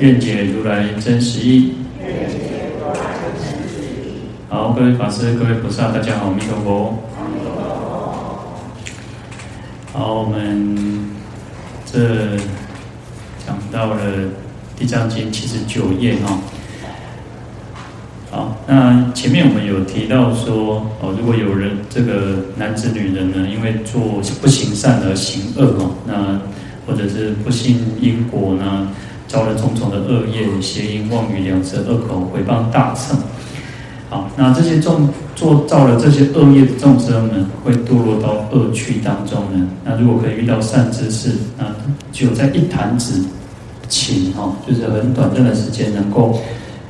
愿解如来真实义。好，各位法师、各位菩萨，大家好，阿弥陀佛。好，我们这讲到了《地藏经》七十九页哈。好，那前面我们有提到说，哦，如果有人这个男子、女人呢，因为做不行善而行恶哦，那或者是不信因果呢，造了重重的恶业，邪淫妄语、两舌恶口、诽谤大乘。好，那这些众做造了这些恶业的众生呢，会堕落到恶趣当中呢。那如果可以遇到善知识，那就在一弹指顷哈，就是很短暂的时间能够。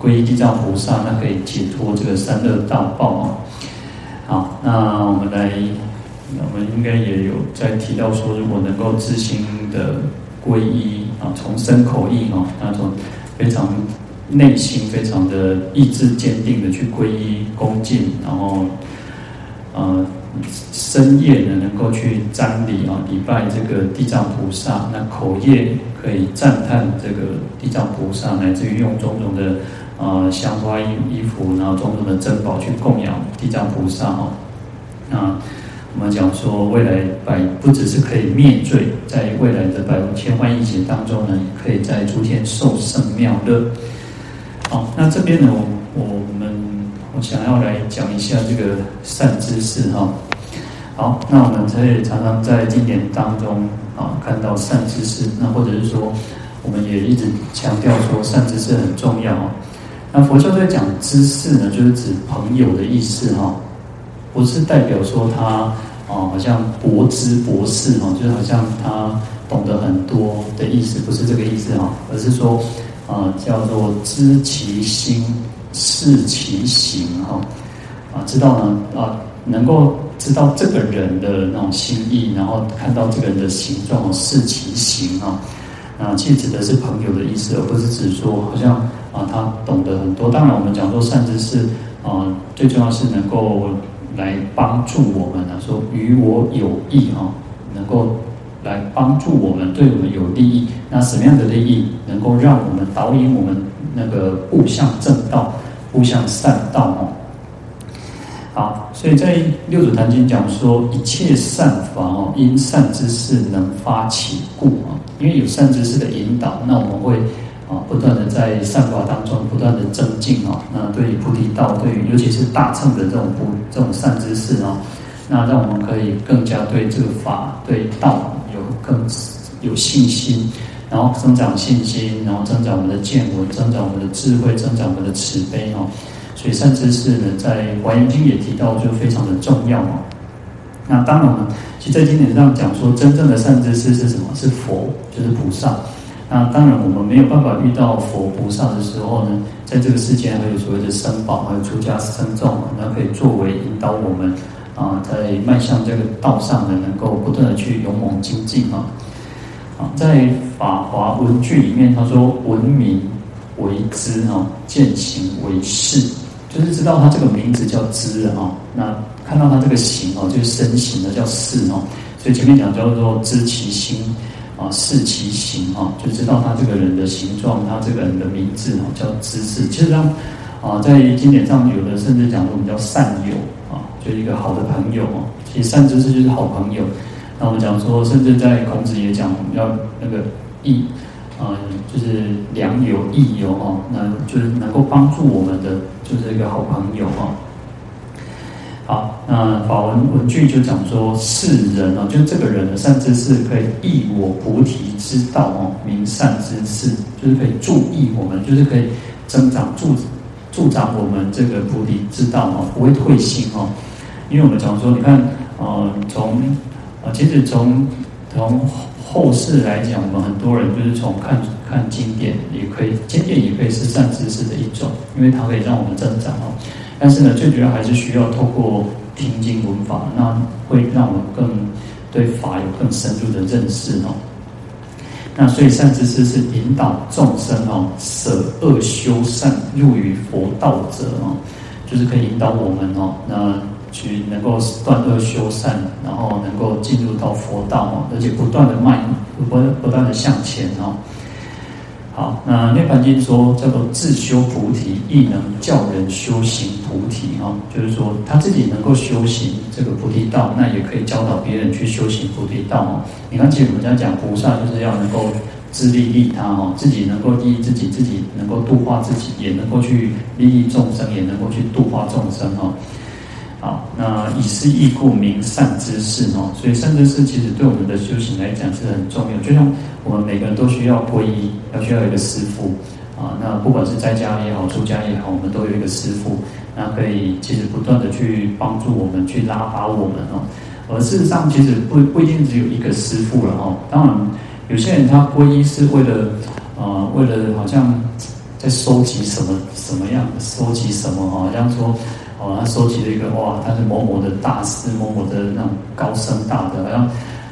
皈依地藏菩萨，那可以解脱这个三恶道报啊。好，那我们来，我们应该也有在提到说，如果能够自心的皈依啊，从身口意啊，那种非常内心非常的意志坚定的去皈依恭敬，然后呃深夜呢能够去瞻礼啊礼拜这个地藏菩萨，那口业可以赞叹这个地藏菩萨，乃至于用种种的。啊、呃，香花衣衣服，然后种种的珍宝去供养地藏菩萨哦。那我们讲说，未来百不只是可以灭罪，在未来的百无千万亿劫当中呢，可以再出现受胜妙乐。好，那这边呢，我我们我想要来讲一下这个善知识哈。好，那我们可以常常在经典当中啊看到善知识，那或者是说，我们也一直强调说善知识很重要。那佛教在讲知识呢，就是指朋友的意思哈，不是代表说他哦，好像博知博识哈，就是好像他懂得很多的意思，不是这个意思哈，而是说啊，叫做知其心，视其行哈，啊，知道呢啊，能够知道这个人的那种心意，然后看到这个人的形状，视其行啊，其实指的是朋友的意思，而不是指说好像。啊，他懂得很多。当然，我们讲说善知识，啊，最重要是能够来帮助我们啊，说与我有益啊，能够来帮助我们，对我们有利益。那什么样的利益能够让我们导引我们那个步向正道，步向善道哦？好，所以在《六祖坛经》讲说，一切善法哦，因善知识能发起故啊，因为有善知识的引导，那我们会。啊，不断的在善法当中不断的增进啊，那对于菩提道，对于尤其是大乘的这种不这种善知识啊，那让我们可以更加对这个法对道有更有信心，然后增长信心，然后增长我们的见闻，增长我们的智慧，增长我们的慈悲啊。所以善知识呢，在《华严经》也提到，就非常的重要啊。那当然我们其实在经典上讲说，真正的善知识是什么？是佛，就是菩萨。那当然，我们没有办法遇到佛菩萨的时候呢，在这个世间还有所谓的僧宝，还有出家僧众，那可以作为引导我们啊，在迈向这个道上呢，能够不断的去勇猛精进啊。啊，在《法华文句》里面，他说：“闻名为知啊，见行为事，就是知道他这个名字叫知啊。那看到他这个行哦，就是身形的叫事哦。所以前面讲叫做知其心。”啊，视其形啊，就知道他这个人的形状，他这个人的名字啊，叫知识。其实上，啊，在经典上有的甚至讲说我们叫善友啊，就一个好的朋友啊。其实善知识就是好朋友。那我们讲说，甚至在孔子也讲，我们要那个益啊，就是良友、益友啊，那就是能够帮助我们的，就是一个好朋友啊。好，那法文文句就讲说，是人哦，就这个人的善知识可以益我菩提之道哦，名善知识，就是可以助益我们，就是可以增长助助长我们这个菩提之道哦，不会退心哦。因为我们讲说，你看，呃，从啊，其实从从后世来讲，我们很多人就是从看看经典，也可以经典也可以是善知识的一种，因为它可以让我们增长哦。但是呢，最主要还是需要透过听经闻法，那会让我们更对法有更深入的认识哦。那所以善知识是引导众生哦，舍恶修善，入于佛道者哦，就是可以引导我们哦，那去能够断恶修善，然后能够进入到佛道哦，而且不断的迈，不不断的向前哦。好，那《涅槃经》说叫做自修菩提，亦能教人修行菩提哈，就是说他自己能够修行这个菩提道，那也可以教导别人去修行菩提道哦。你看，其实我们在讲菩萨，就是要能够自利利他哈，自己能够利益自己，自己能够度化自己，也能够去利益众生，也能够去度化众生哈。好，那以是义故名善知识哦，所以善知识其实对我们的修行来讲是很重要，就像。我们每个人都需要皈依，要需要一个师父啊。那不管是在家也好，出家也好，我们都有一个师父，那可以其实不断的去帮助我们，去拉拔我们哦。而事实上，其实不不一定只有一个师父了哦。当然，有些人他皈依是为了啊，为了好像在收集什么什么样，收集什么好像说哦，他收集了一个哇，他是某某的大师，某某的那种高僧大德，然后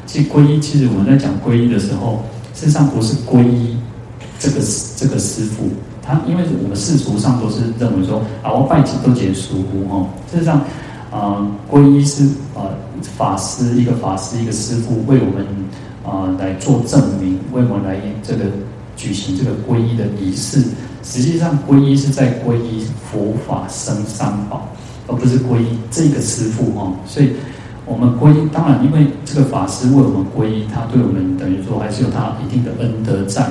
其实皈依，其实我们在讲皈依的时候。事实上不是皈依这个这个师父，他因为我们世俗上都是认为说啊，我拜几都结束哦。事实上，啊、皈依是啊、呃、法师一个法师一个师父为我们啊、呃、来做证明，为我们来这个举行这个皈依的仪式。实际上，皈依是在皈依佛法僧三宝，而不是皈依这个师父哦。所以。我们皈依，当然，因为这个法师为我们皈依，他对我们等于说还是有他一定的恩德在。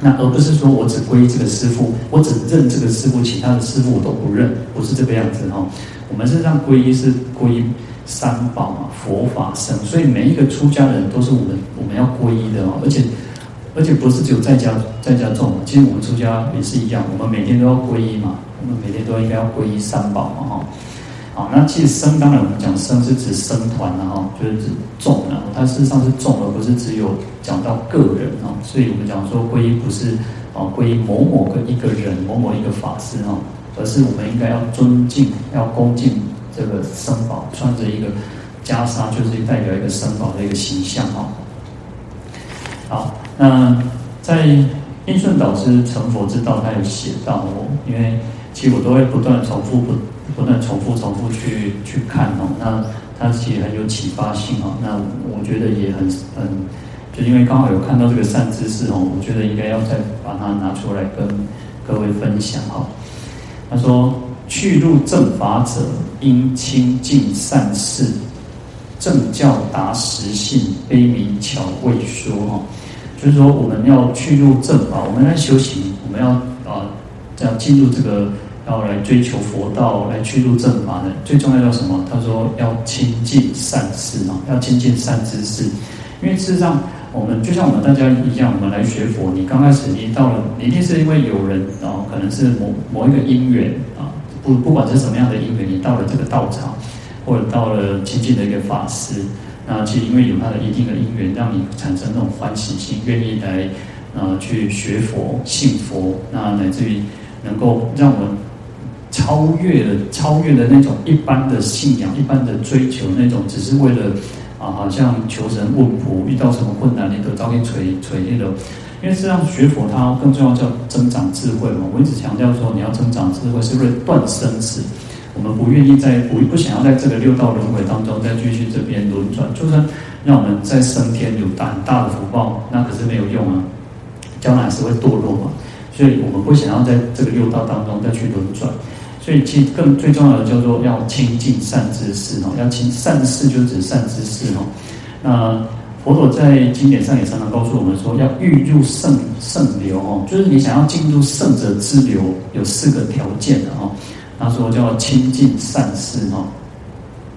那而不是说我只皈依这个师父，我只认这个师父，其他的师父我都不认，不是这个样子哈。我们是让皈依是皈依三宝嘛，佛法僧，所以每一个出家人都是我们我们要皈依的哦。而且而且不是只有在家在家种，其实我们出家也是一样，我们每天都要皈依嘛，我们每天都应该要皈依三宝嘛哈。好，那其实僧当然我们讲僧是指僧团了哈，就是指众了。它事实上是众，而不是只有讲到个人啊。所以我们讲说皈依不是啊皈依某某个一个人、某某一个法师哈，而是我们应该要尊敬、要恭敬这个僧宝，穿着一个袈裟，就是代表一个僧宝的一个形象哈。好，那在印顺导师成佛之道，他有写到哦，因为其实我都会不断重复不。不断重复、重复去去看哦，那他其实很有启发性哦。那我觉得也很很，就因为刚好有看到这个善知识哦，我觉得应该要再把它拿出来跟各位分享哈。他说：“去入正法者，应亲近善事，正教达实性，悲悯巧未说哈。就是说，我们要去入正法，我们来修行，我们要啊，这样进入这个。”要来追求佛道，来去入正法的，最重要叫什么？他说要亲近善事啊，要亲近善知识。因为事实上，我们就像我们大家一样，我们来学佛，你刚开始你到了，你一定是因为有人啊，可能是某某一个因缘啊，不不管是什么样的因缘，你到了这个道场，或者到了亲近的一个法师，那其实因为有他的一定的因缘，让你产生那种欢喜心，愿意来啊去学佛、信佛，那乃至于能够让我们。超越了，超越了那种一般的信仰、一般的追求，那种只是为了啊，好像求神问卜，遇到什么困难你都早点垂垂那种。因为实际上学佛，它更重要叫增长智慧嘛。我一直强调说，你要增长智慧，是为了断生死。我们不愿意在不不想要在这个六道轮回当中再继续这边轮转，就算让我们在升天有大很大的福报，那可是没有用啊，将来是会堕落嘛。所以我们不想要在这个六道当中再去轮转。所以，其实更最重要的叫做要亲近善知识哦，要亲善知识就指善知识哦。那佛陀在经典上也常常告诉我们说，要欲入圣圣流哦，就是你想要进入圣者之流，有四个条件的哦。他说叫亲近善事哦，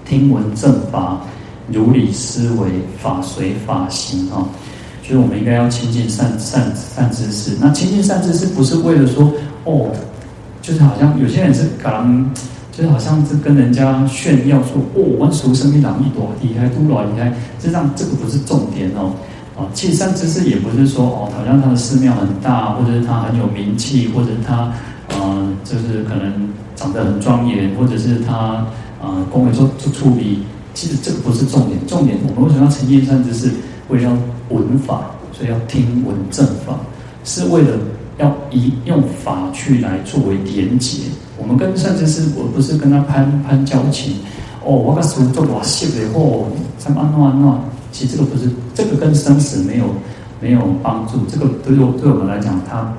听闻正法，如理思维，法随法行哦。所以我们应该要亲近善善善知识。那亲近善知识不是为了说哦。就是好像有些人是刚，就是好像是跟人家炫耀说，哦，我们俗生一党一朵厉害，都老厉害。实际上这个不是重点哦。啊，其实善知识也不是说哦，好像他的寺庙很大，或者是他很有名气，或者是他呃，就是可能长得很庄严，或者是他呃，恭维做做处理。其实这个不是重点，重点我们为什么要成就善知识？为了要闻法，所以要听闻正法，是为了要以用法去来作为连结。我们跟善知识，我不是跟他攀攀交情。哦，我把书做瓦写了以后，怎么弄啊弄啊？其实这个不是，这个跟生死没有没有帮助。这个对我对我们来讲，它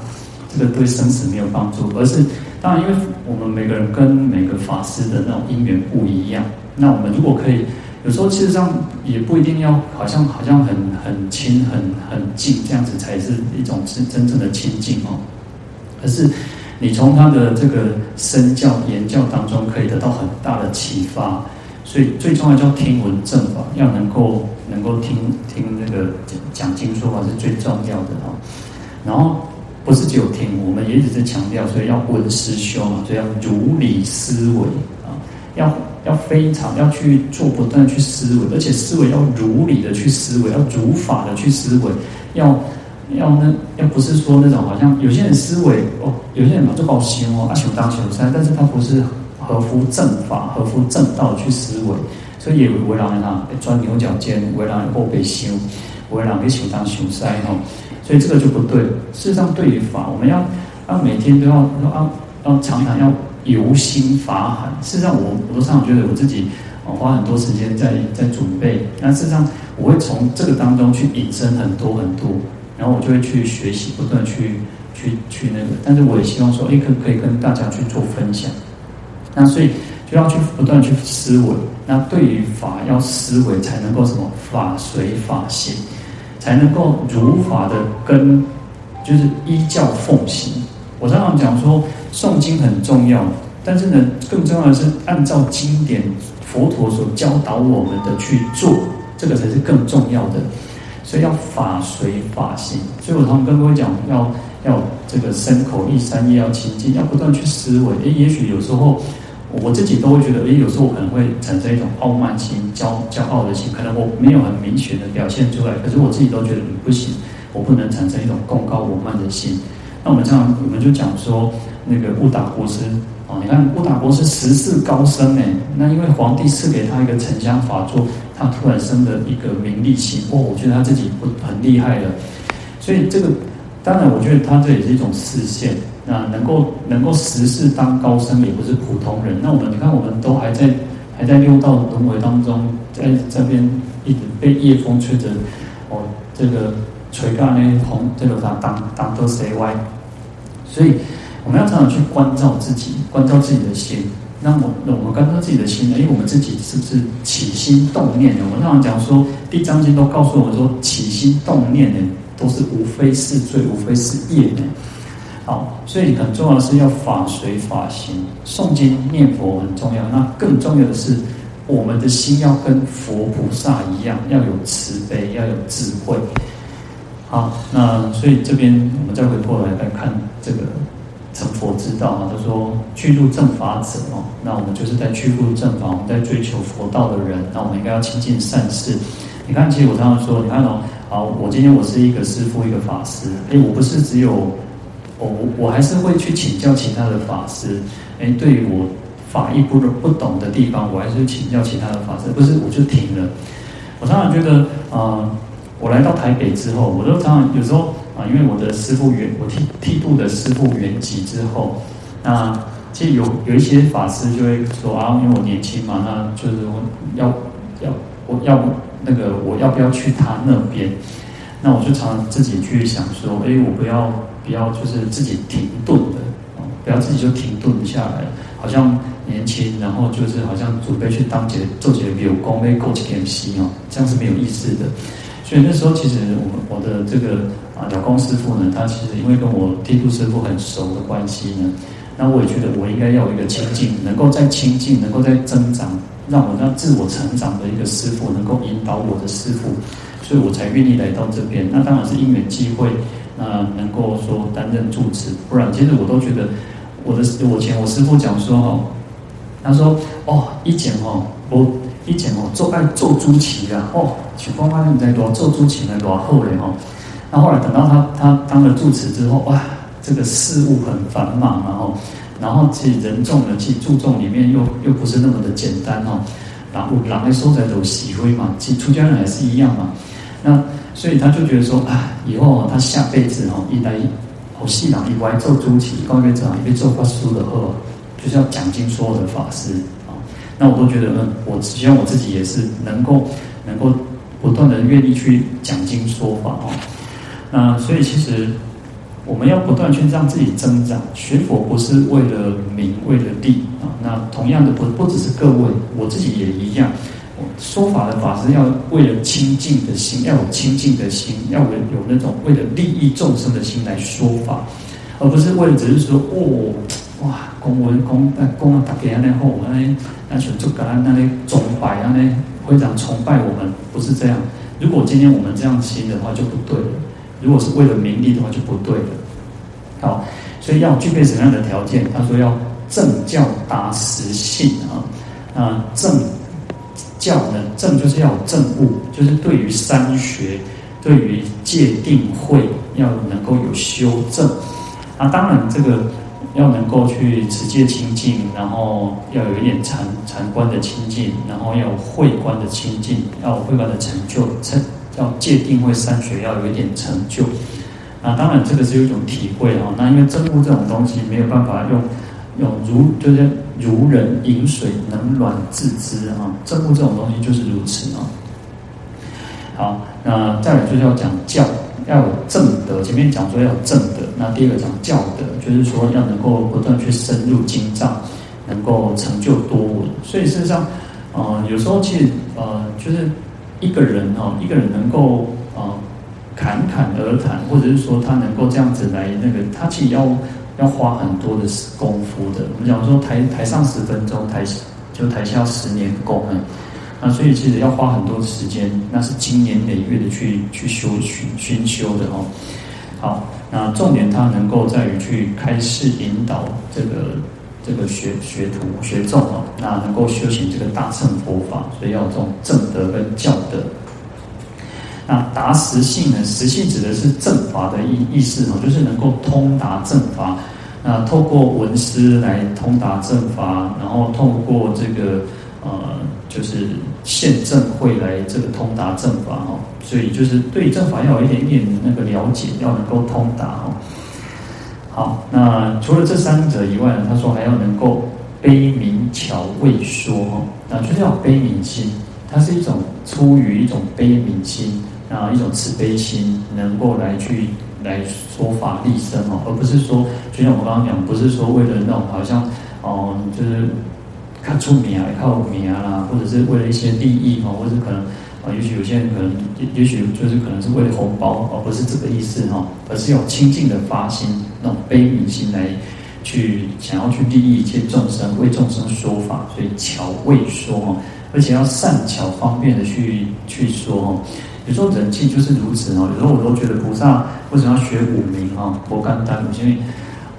这个对生死没有帮助，而是那，因为我们每个人跟每个法师的那种因缘不一样。那我们如果可以，有时候其实上也不一定要好像好像很很亲很很近这样子才是一种真真正的亲近哦。可是你从他的这个身教言教当中可以得到很大的启发。所以最重要叫听闻正法，要能够能够听听那个讲经说法是最重要的哦。然后不是只有听，我们也只是强调，所以要闻思修嘛，所以要如理思维啊，要要非常要去做，不断去思维，而且思维要如理的去思维，要如法的去思维，要要那要不是说那种好像有些人思维哦，有些人嘛就好修哦，阿修当修三，但是他不是。合乎正法、合乎正道去思维，所以也为人啊钻牛角尖，为人后背修，为人去求当求塞吼，所以这个就不对。事实上，对于法，我们要要每天都要要要常常要由心法海。事实上我，我都常常觉得我自己花很多时间在在准备。那事实上，我会从这个当中去引申很多很多，然后我就会去学习，不断去去去那个。但是我也希望说，哎，可可以跟大家去做分享。那所以就要去不断去思维，那对于法要思维，才能够什么法随法行，才能够如法的跟，就是依教奉行。我常常讲说，诵经很重要，但是呢，更重要的是按照经典佛陀所教导我们的去做，这个才是更重要的。所以要法随法行。所以我常常跟各位讲，要要这个身口意三业要清净，要不断去思维。诶，也许有时候。我自己都会觉得，诶，有时候我可能会产生一种傲慢心、骄骄傲的心，可能我没有很明显的表现出来，可是我自己都觉得你不行，我不能产生一种贡高我慢的心。那我们这样，我们就讲说，那个乌达国师哦，你看乌达国师十世高僧诶，那因为皇帝赐给他一个沉香法座，他突然生了一个名利心，哦，我觉得他自己不很厉害的，所以这个当然，我觉得他这也是一种示现。那能够能够十世当高僧，也不是普通人。那我们你看，我们都还在还在六道轮回当中，在这边一直被夜风吹着，哦，这个垂干呢红，这个啥当当都谁歪？所以我们要常常去关照自己，关照自己的心。那我那我们关照自己的心呢？因为我们自己是不是起心动念呢？我们常常讲说，《地藏经》都告诉我们说，起心动念呢，都是无非是罪，无非是业呢。好，所以很重要的是要法随法行，诵经念佛很重要。那更重要的是，我们的心要跟佛菩萨一样，要有慈悲，要有智慧。好，那所以这边我们再回过来来看这个成佛之道啊，他说具入正法者哦，那我们就是在具入正法，我们在追求佛道的人，那我们应该要亲近善事。你看，其实我常常说，你看哦，好，我今天我是一个师父，一个法师，哎，我不是只有。我我还是会去请教其他的法师，哎，对于我法义不不懂的地方，我还是请教其他的法师，不是我就停了。我常常觉得，啊、呃，我来到台北之后，我都常常有时候啊、因为我的师父原，我剃剃度的师父圆寂之后，那其实有有一些法师就会说啊，因为我年轻嘛，那就是我要要我要那个我要不要去他那边？那我就常常自己去想说，哎，我不要。不要就是自己停顿的，不要自己就停顿下来，好像年轻，然后就是好像准备去当姐做姐有功，被勾起点心哦，这样是没有意思的。所以那时候其实我我的这个啊了公师傅呢，他其实因为跟我剃度师傅很熟的关系呢，那我也觉得我应该要有一个亲近，能够在亲近，能够在增长，让我让自我成长的一个师傅能够引导我的师傅，所以我才愿意来到这边。那当然是因缘际会。那能够说担任住持，不然其实我都觉得我的我前我师父讲说哦，他说哦，以前哦，我以前哦做爱做朱旗啊，哦，请光发现在多做朱旗呢多后嘞哈。那后来等到他他当了住持之后，哇，这个事务很繁忙，然后然后其实人众的去注重里面又又不是那么的简单哦。然后狼的收在都喜欢嘛，其实出家人还是一样嘛。那所以他就觉得说啊，以后他下辈子哦，一来好细囊，以外做朱旗，高院长也做法师的话，就是要讲经说的法师啊。那我都觉得，嗯，我希望我自己也是能够能够不断的愿意去讲经说法哦。那所以其实我们要不断去让自己增长，学佛不是为了名，为了利啊。那同样的不不只是各位，我自己也一样。说法的法师要为了清净的心，要有清净的心，要有有那种为了利益众生的心来说法，而不是为了只是说哦，哇，公文公那公啊，大家那后那那全就感恩那里崇拜啊，那非常崇拜我们，不是这样。如果今天我们这样心的话，就不对了。如果是为了名利的话，就不对了。好，所以要具备什么样的条件？他说要正教达实性啊，啊正教呢正就是要有正悟，就是对于三学，对于戒定慧要能够有修正。啊，当然这个要能够去持戒清净，然后要有一点禅禅观的清净，然后要有慧观的清净，要有慧观的成就成。要戒定慧三学要有一点成就，啊，当然这个是有一种体会哈。那因为正悟这种东西没有办法用用如就是如人饮水，冷暖自知啊。正悟这种东西就是如此啊。好，那再来就是要讲教，要有正德。前面讲说要有正德，那第二个讲教德，就是说要能够不断去深入经藏，能够成就多闻。所以事实上，呃，有时候其实呃就是。一个人哦，一个人能够啊侃侃而谈，或者是说他能够这样子来那个，他其实要要花很多的功夫的。我们讲说台台上十分钟，台下就台下十年功哎，那所以其实要花很多时间，那是经年累月的去去修去熏修的哦。好，那重点他能够在于去开示引导这个。这个学学徒学众哦，那能够修行这个大乘佛法，所以要这种正德跟教德。那达实性呢？实性指的是正法的意意思哦，就是能够通达正法。那透过文思来通达正法，然后透过这个呃，就是现正会来这个通达正法哦。所以就是对正法要有一点点那个了解，要能够通达哦。好，那除了这三者以外呢，他说还要能够悲悯巧为说哈，那就是要悲悯心，它是一种出于一种悲悯心啊，一种慈悲心，能够来去来说法利生哦，而不是说，就像我刚刚讲，不是说为了那种好像哦，就是看出名啊，靠名啊啦，或者是为了一些利益哦，或者可能。啊，也许有些人可能，也许就是可能是为了红包，而不是这个意思哈，而是用清净的发心，那种悲悯心来去想要去利益一切众生，为众生说法，所以巧为说哈，而且要善巧方便的去去说哈。有时候人气就是如此哈，有时候我都觉得菩萨为什么要学五明哈？佛干丹，因为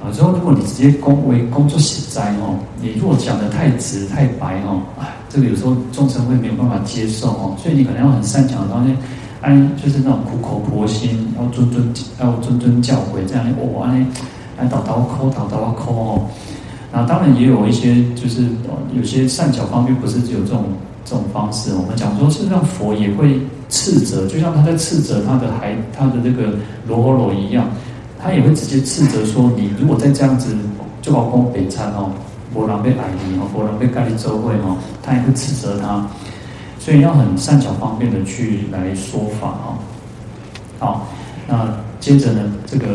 啊，之后如果你直接工为工作实在哦，你如果讲得太直太白哈，哎。这个有时候众生会没有办法接受哦，所以你可能要很善巧的东西，哎，就是那种苦口婆心，要谆谆要谆谆教诲这样，我哎，来叨叨抠叨叨抠哦。那当然也有一些，就是有些善巧方面不是只有这种这种方式。我们讲说，事实上佛也会斥责，就像他在斥责他的孩他的这个罗睺罗一样，他也会直接斥责说，你如果再这样子，就要攻北参哦。佛郎被矮离哦，佛郎被盖立周会哦，他也会斥责他，所以要很善巧方便的去来说法哦。好，那接着呢，这个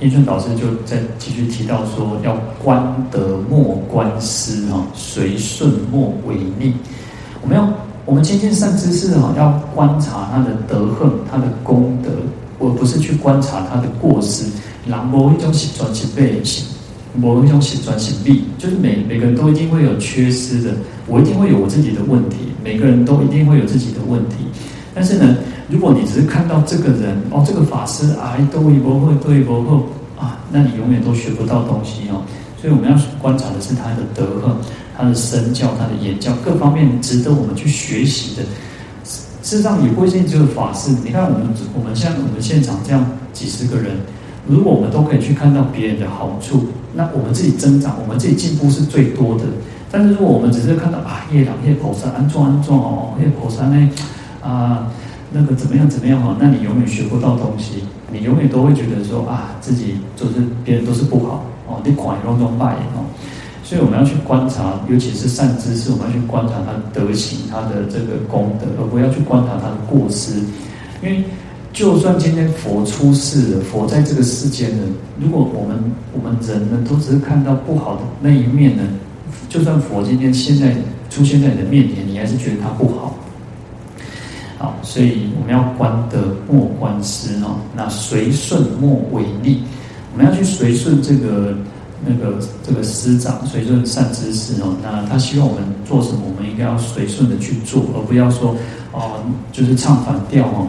印顺导师就再继续提到说，要观德莫观失哈，随顺莫违逆。我们要我们亲近善知识哈，要观察他的德行、他的功德，而不是去观察他的过失。然后一种是专去背某一种写专写力，就是每每个人都一定会有缺失的，我一定会有我自己的问题，每个人都一定会有自己的问题。但是呢，如果你只是看到这个人哦，这个法师啊，都一波会，都一波会啊，那你永远都学不到东西哦。所以我们要观察的是他的德行，他的身教、他的言教各方面值得我们去学习的。事实上也不一定只有法师。你看我们我们像我们现场这样几十个人，如果我们都可以去看到别人的好处，那我们自己增长，我们自己进步是最多的。但是如果我们只是看到啊，业障业菩萨安装安装哦，业菩萨呢啊那个怎么样怎么样哦，那你永远学不到东西，你永远都会觉得说啊自己就是别人都是不好哦，你款容中败哦。所以我们要去观察，尤其是善知识，我们要去观察他的德行、他的这个功德，而不要去观察他的过失。因为就算今天佛出世了，佛在这个世间呢，如果我们我们人呢都只是看到不好的那一面呢，就算佛今天现在出现在你的面前，你还是觉得他不好。好，所以我们要观德莫观失哦，那随顺莫违逆，我们要去随顺这个。那个这个师长随顺善知识哦，那他希望我们做什么，我们应该要随顺的去做，而不要说哦，就是唱反调哦。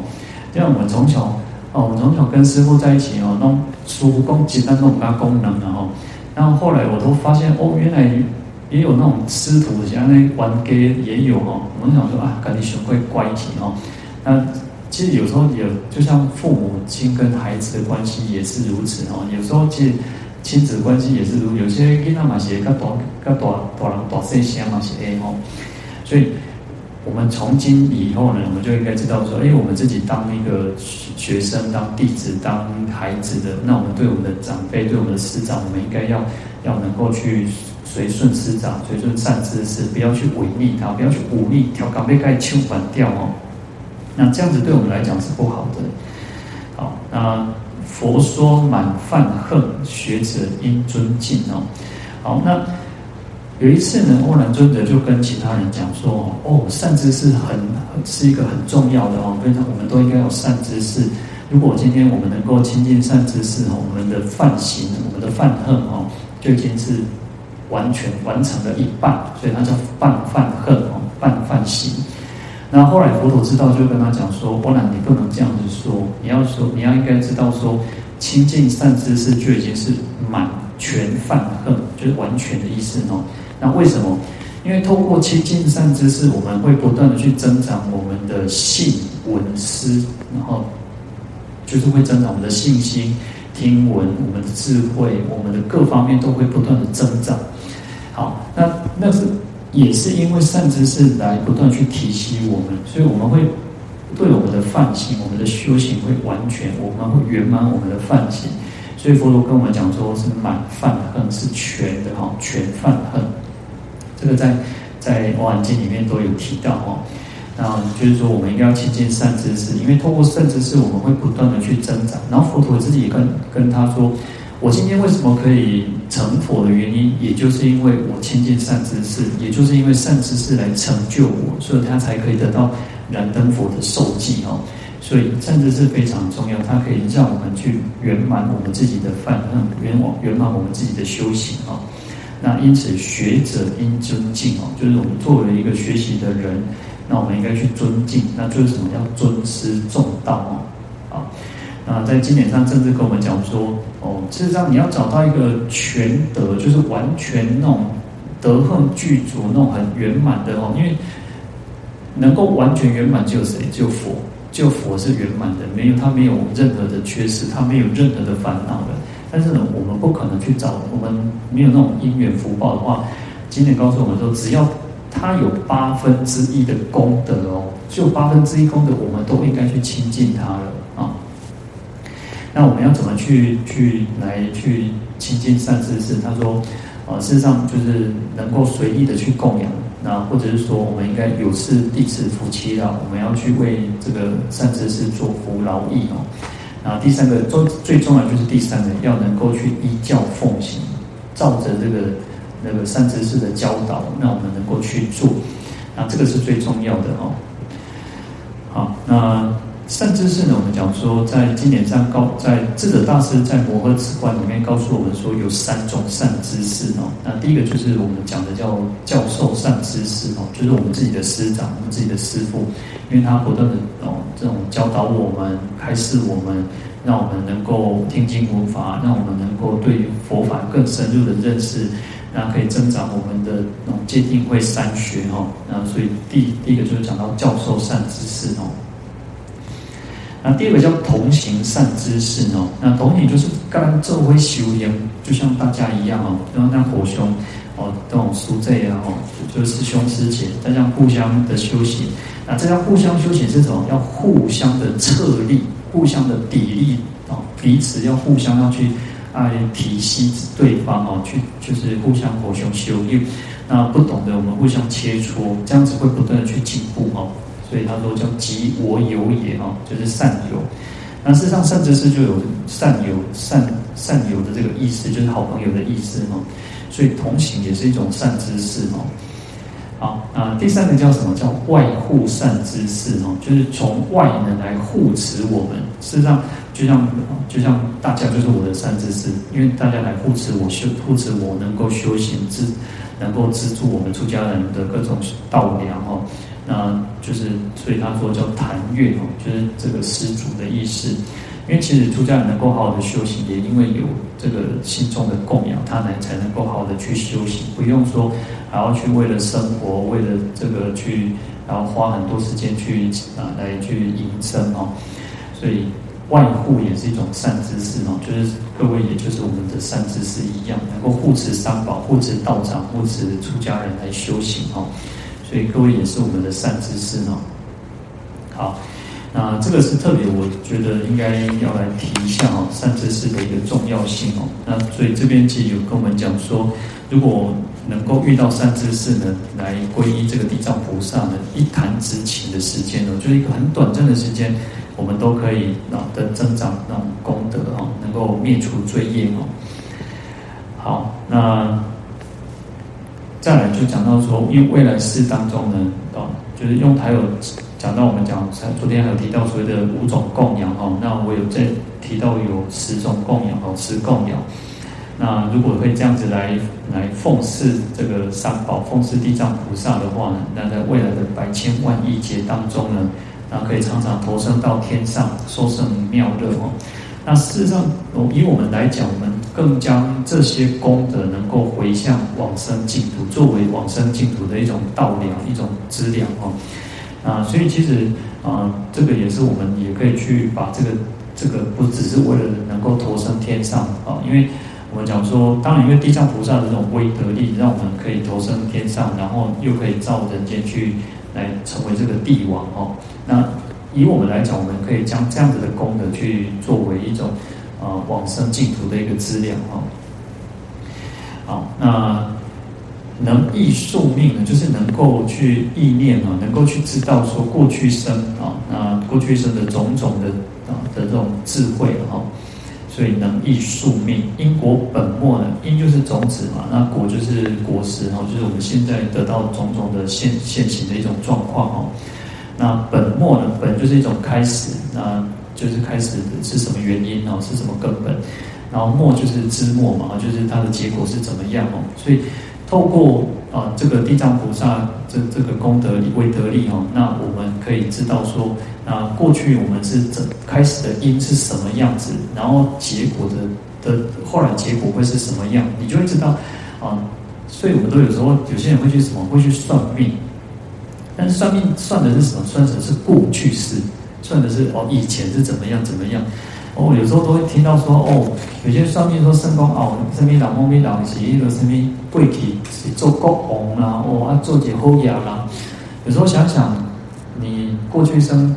因为我们从小哦，我们从小跟师父在一起哦，弄师父讲简单弄他功能的哦，然后后来我都发现哦，原来也有那种师徒像那玩 g 也有哦。我们想说啊，赶紧学会乖体哦。那其实有时候也就像父母亲跟孩子的关系也是如此哦。有时候其实。亲子关系也是如有些囡仔嘛是较大较大大人大细声嘛是会吼，所以我们从今以后呢，我们就应该知道说，哎，我们自己当一个学生、当弟子、当孩子的，那我们对我们的长辈、对我们的师长，我们应该要要能够去随顺师长、随顺善知识，不要去违逆他，不要去忤逆，调岗被盖唱反调哦。那这样子对我们来讲是不好的。好，那。佛说满犯恨，学者应尊敬哦。好，那有一次呢，欧兰尊者就跟其他人讲说：“哦，善知识很是一个很重要的哦，非常我们都应该有善知识。如果今天我们能够亲近善知识哦，我们的犯行、我们的犯恨哦，就已经是完全完成了一半。所以它叫半犯恨哦，半犯行。”那后来佛陀知道，就跟他讲说：“波兰你不能这样子说，你要说，你要应该知道说，亲近善知识就已经是满全犯恨，就是完全的意思哦。那为什么？因为透过亲近善知识，我们会不断的去增长我们的信闻思，然后就是会增长我们的信心、听闻、我们的智慧、我们的各方面都会不断的增长。好，那那是。”也是因为善知识来不断去提醒我们，所以我们会对我们的犯行、我们的修行会完全，我们会圆满我们的犯行。所以佛陀跟我们讲说，是满犯恨，是全的哈，全犯恨。这个在在《阿含经》里面都有提到哈。那就是说，我们应该要亲近善知识，因为透过善知识，我们会不断的去增长。然后佛陀自己也跟跟他说。我今天为什么可以成佛的原因，也就是因为我亲近善知识，也就是因为善知识来成就我，所以他才可以得到燃灯佛的受记哦。所以善知识非常重要，它可以让我们去圆满我们自己的梵行，圆满圆满我们自己的修行哦。那因此学者应尊敬哦，就是我们作为一个学习的人，那我们应该去尊敬，那就是什么？要尊师重道哦。啊，在经典上甚至跟我们讲说，哦，事实上你要找到一个全德，就是完全那种德行具足、那种很圆满的哦，因为能够完全圆满，只有谁？只有佛，只有佛是圆满的，没有他没有任何的缺失，他没有任何的烦恼的。但是呢，我们不可能去找，我们没有那种因缘福报的话，经典告诉我们说，只要他有八分之一的功德哦，就八分之一功德，我们都应该去亲近他了。那我们要怎么去去来去亲近善知识？他说，呃，事实上就是能够随意的去供养，那或者是说，我们应该有事弟子夫妻啊，我们要去为这个善知识做服劳役哦。那第三个最最重要就是第三个，要能够去依教奉行，照着这个那个善知识的教导，那我们能够去做，那这个是最重要的哦。好，那。善知识呢？我们讲说，在经典上告，在智者大师在《摩诃止观》里面告诉我们说，有三种善知识哦。那第一个就是我们讲的叫教授善知识哦，就是我们自己的师长，我们自己的师父，因为他不断的哦这种教导我们，开示我们，让我们能够听经闻法，让我们能够对佛法更深入的认识。那可以增长我们的那种戒定慧三学哦。那所以第第一个就是讲到教授善知识哦。那第二个叫同行善知识哦。那同行就是刚做会修行，就像大家一样哦，然后那火兄哦，这种书这样哦，就是师兄师姐，大家互相的修行。那这样互相修行是什么？要互相的策力，互相的砥砺哦，彼此要互相要去爱体恤对方哦，去就是互相火兄修业。那不懂的我们互相切磋，这样子会不断的去进步哦。所以他说叫即我有也哦，就是善友。那事实上善知识就有善友、善善友的这个意思，就是好朋友的意思哦。所以同行也是一种善知识哦。好，啊，第三个叫什么？叫外护善知识哦，就是从外人来护持我们。事实上，就像就像大家就是我的善知识，因为大家来护持我修，护持我能够修行资，能够资助我们出家人的各种道粮哦。那就是，所以他说叫檀越哦，就是这个施主的意思。因为其实出家人能够好好的修行，也因为有这个信众的供养，他才才能够好好的去修行，不用说还要去为了生活，为了这个去，然后花很多时间去啊来去营生哦。所以外护也是一种善知识哦，就是各位也就是我们的善知识一样，能够护持三宝、护持道场、护持出家人来修行哦。所以各位也是我们的善知识哦。好，那这个是特别，我觉得应该要来提一下哦，善知识的一个重要性哦。那所以这边其实有跟我们讲说，如果能够遇到善知识呢，来皈依这个地藏菩萨呢，一谈之顷的时间哦，就是一个很短暂的时间，我们都可以啊的增长那种功德哦，能够灭除罪业哦。好，那。再来就讲到说，因为未来世当中呢，哦，就是用还有讲到我们讲，昨天还有提到所谓的五种供养哦，那我有再提到有十种供养哦，十供养。那如果会这样子来来奉祀这个三宝，奉祀地藏菩萨的话呢，那在未来的百千万亿劫当中呢，那可以常常投生到天上，受胜妙乐哦。那事实上，以我们来讲，我们。更将这些功德能够回向往生净土，作为往生净土的一种道粮、一种资粮哦。啊，所以其实啊，这个也是我们也可以去把这个这个不只是为了能够投生天上啊，因为我们讲说，当然因为地藏菩萨的这种威德力，让我们可以投生天上，然后又可以造人间去来成为这个帝王哦。那以我们来讲，我们可以将这样子的功德去作为一种。啊，往生净土的一个资料哈。好，那能忆宿命呢，就是能够去忆念啊，能够去知道说过去生啊，那过去生的种种的啊的这种智慧哈。所以能忆宿命，因果本末呢，因就是种子嘛，那果就是果实哈，就是我们现在得到种种的现现行的一种状况哈。那本末呢，本就是一种开始那。就是开始是什么原因哦？是什么根本？然后末就是枝末嘛，就是它的结果是怎么样哦？所以透过啊这个地藏菩萨这这个功德力、威德力哦，那我们可以知道说，那过去我们是怎开始的因是什么样子，然后结果的的后来结果会是什么样，你就会知道啊。所以我们都有时候有些人会去什么会去算命，但是算命算的是什么？算的是过去式。算的是哦，以前是怎么样怎么样，哦，有时候都会听到说哦，有些算命说身公哦，身边老猫咪老是一个身边贵体是做国王啦，哦，啊做解后牙啦。有时候想想，你过去生，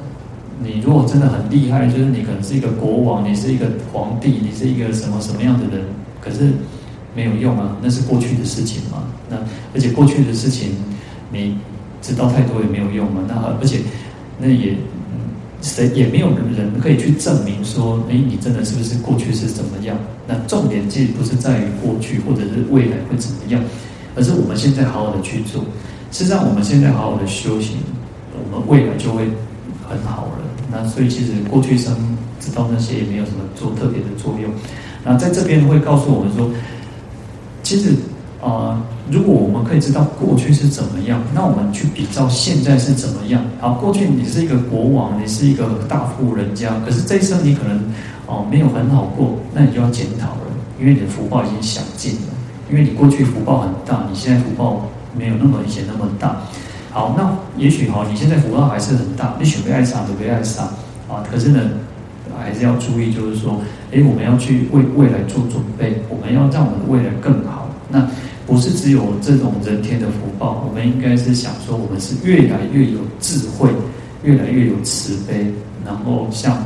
你如果真的很厉害，就是你可能是一个国王，你是一个皇帝，你是一个什么什么样的人，可是没有用啊，那是过去的事情嘛。那而且过去的事情，你知道太多也没有用嘛。那而且那也。谁也没有人可以去证明说，哎，你真的是不是过去是怎么样？那重点其实不是在于过去或者是未来会怎么样，而是我们现在好好的去做。实际上，我们现在好好的修行，我们未来就会很好了。那所以，其实过去生知道那些也没有什么做特别的作用。那在这边会告诉我们说，其实。呃，如果我们可以知道过去是怎么样，那我们去比较现在是怎么样。好，过去你是一个国王，你是一个大富人家，可是这一生你可能哦、没有很好过，那你就要检讨了，因为你的福报已经享尽了。因为你过去福报很大，你现在福报没有那么以前那么大。好，那也许哈，你现在福报还是很大，你选被爱上就被爱上啊。可是呢，还是要注意，就是说，哎，我们要去为未来做准备，我们要让我们的未来更好。那不是只有这种人天的福报，我们应该是想说，我们是越来越有智慧，越来越有慈悲，然后像。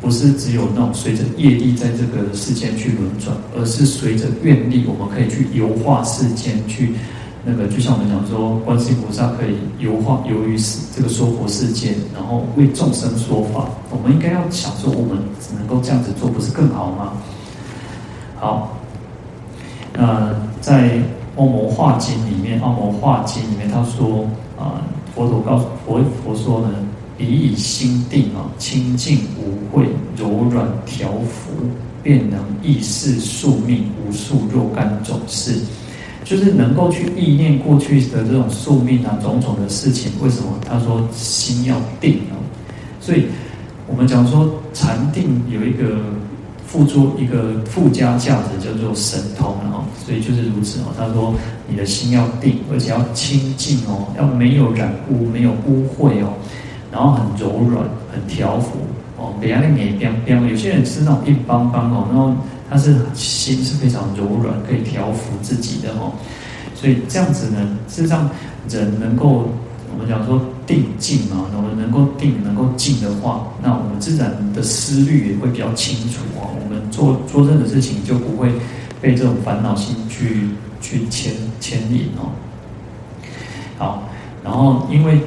不是只有那种随着业力在这个世间去轮转，而是随着愿力，我们可以去游化世间，去那个就像我们讲说，观世音菩萨可以游化游于这个说佛世界，然后为众生说法。我们应该要想说，我们能够这样子做，不是更好吗？好，那在《奥摩化经》里面，《奥摩化经》里面他说啊，佛陀告诉佛佛说呢。彼以心定啊，清净无秽，柔软调伏，便能意识宿命无数若干种事，就是能够去意念过去的这种宿命啊，种种的事情。为什么？他说心要定啊，所以我们讲说禅定有一个附着一个附加价值，叫做神通哦。所以就是如此哦。他说你的心要定，而且要清净哦，要没有染污，没有污秽哦。然后很柔软，很调服哦，别人也变变。有些人是那种硬邦邦哦，然后他是心是非常柔软，可以调服自己的哦。所以这样子呢，事实上人能够我们讲说定静嘛，我们能够定能够静的话，那我们自然的思虑也会比较清楚哦。我们做做任何事情就不会被这种烦恼心去去牵牵引哦。好，然后因为。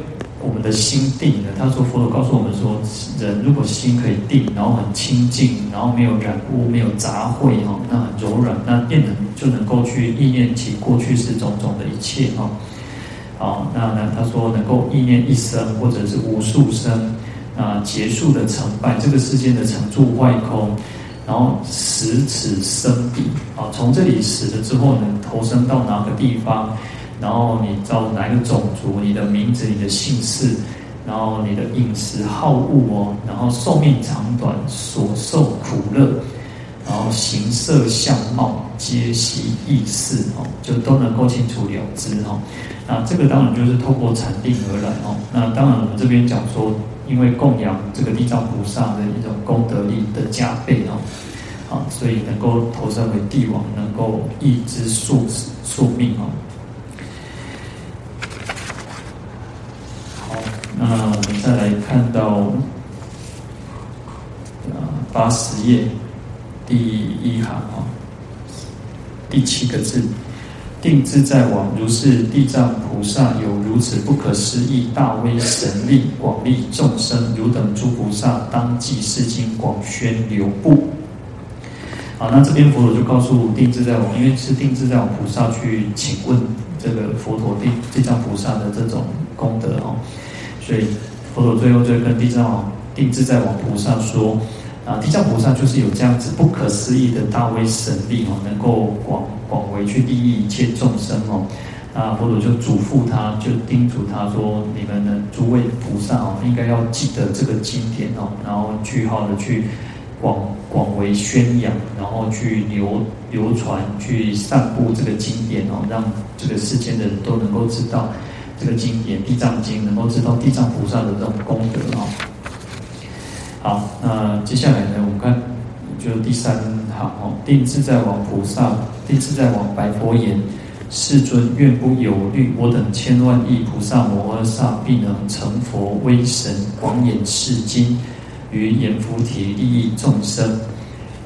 我们的心定了，他说佛陀告诉我们说，人如果心可以定，然后很清净，然后没有染污，没有杂秽哈，那很柔软，那便能就能够去意念起过去世种种的一切哈。好，那呢，他说能够意念一生或者是无数生，啊，结束的成败，这个世间的成住坏空，然后十此生彼，啊，从这里死了之后能投生到哪个地方？然后你到哪个种族，你的名字、你的姓氏，然后你的饮食好恶哦，然后寿命长短、所受苦乐，然后形色相貌皆悉意识哦，就都能够清楚了知哦。那这个当然就是透过禅定而来哦。那当然我们这边讲说，因为供养这个地藏菩萨的一种功德力的加倍哦，啊，所以能够投生为帝王，能够易知宿宿命哦。好那我们再来看到啊八十页第一行啊，第七个字，定自在王如是地藏菩萨有如此不可思议大威神力，广利众生，汝等诸菩萨当记是经，广宣流布。好，那这边佛陀就告诉定自在王，因为是定自在王菩萨去请问这个佛陀地地藏菩萨的这种功德哦。所以佛陀最后就跟地藏王、定自在王菩萨说：“啊，地藏菩萨就是有这样子不可思议的大威神力哦，能够广广为去利益一切众生哦。那佛陀就嘱咐他，就叮嘱他说：你们的诸位菩萨哦，应该要记得这个经典哦，然后句号的去广广为宣扬，然后去流流传，去散布这个经典哦，让这个世间的人都能够知道。”这个经典《地藏经》能够知道地藏菩萨的这种功德哦。好，那接下来呢，我们看就第三行哦。定自在王菩萨，定自在王白佛言：“世尊，愿不有虑，我等千万亿菩萨摩诃萨必能成佛威神，广演是经，于阎浮提利益众生。”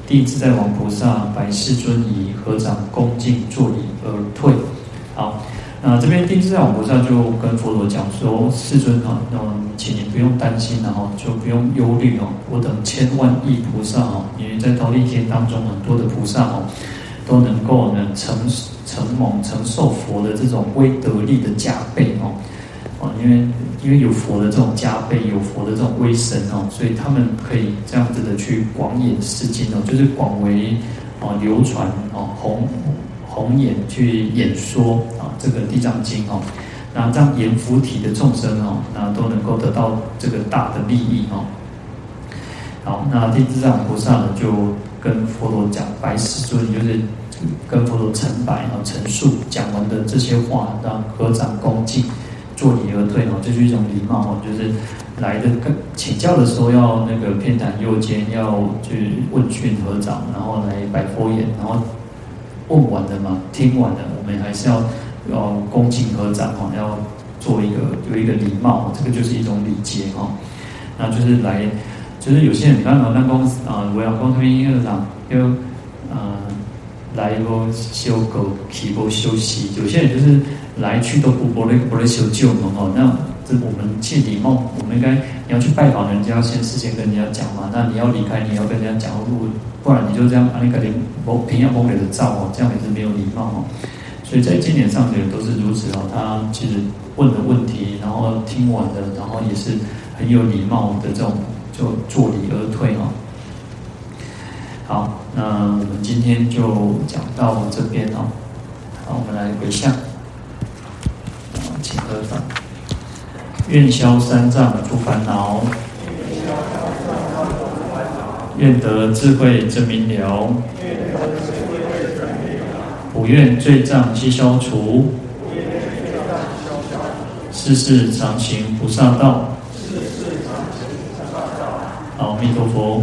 定自在王菩萨白世尊仪，合掌恭敬坐礼而退。好。那这边定自在王菩萨就跟佛陀讲说：“世尊啊，那请你不用担心，然后就不用忧虑哦。我等千万亿菩萨哦，因为在忉利天当中很多的菩萨哦，都能够呢承承蒙承受佛的这种威德力的加倍哦。哦，因为因为有佛的这种加倍，有佛的这种威神哦，所以他们可以这样子的去广演世经哦，就是广为哦流传哦弘。”弘演去演说啊，这个地藏经哦，那让阎浮提的众生哦，那都能够得到这个大的利益哦。好，那地藏菩萨呢，就跟佛陀讲，白世尊就是跟佛陀陈白啊陈述讲完的这些话，让合掌恭敬，作礼而退哦，这是一种礼貌哦，就是来的跟请教的时候要那个偏袒右肩，要去问讯合掌，然后来白佛眼，然后问完了嘛，听完了，我们还是要要恭敬合掌哦，要做一个有一个礼貌，这个就是一种礼节哈。那就是来，就是有些人刚刚那公啊，我要讲他们因为啥，因为啊。来一个修狗，去过休息。有些人就是来去都不不不不来修旧嘛哈。那这我们切礼貌，我们应该你要去拜访人家，先事先跟人家讲嘛。那你要离开，你要跟人家讲，如果不然你就这样啊，你肯定我平要蒙脸的照哦，这样也是没有礼貌哦。所以在经典上的人都是如此哦。他其实问的问题，然后听完的，然后也是很有礼貌的这种，就作礼而退哦。好，那我们今天就讲到这边哦。好，我们来回向。请合掌。愿消三障诸烦恼。愿得智慧真明了。不愿罪障悉消除。世世常行菩萨道。阿弥陀佛。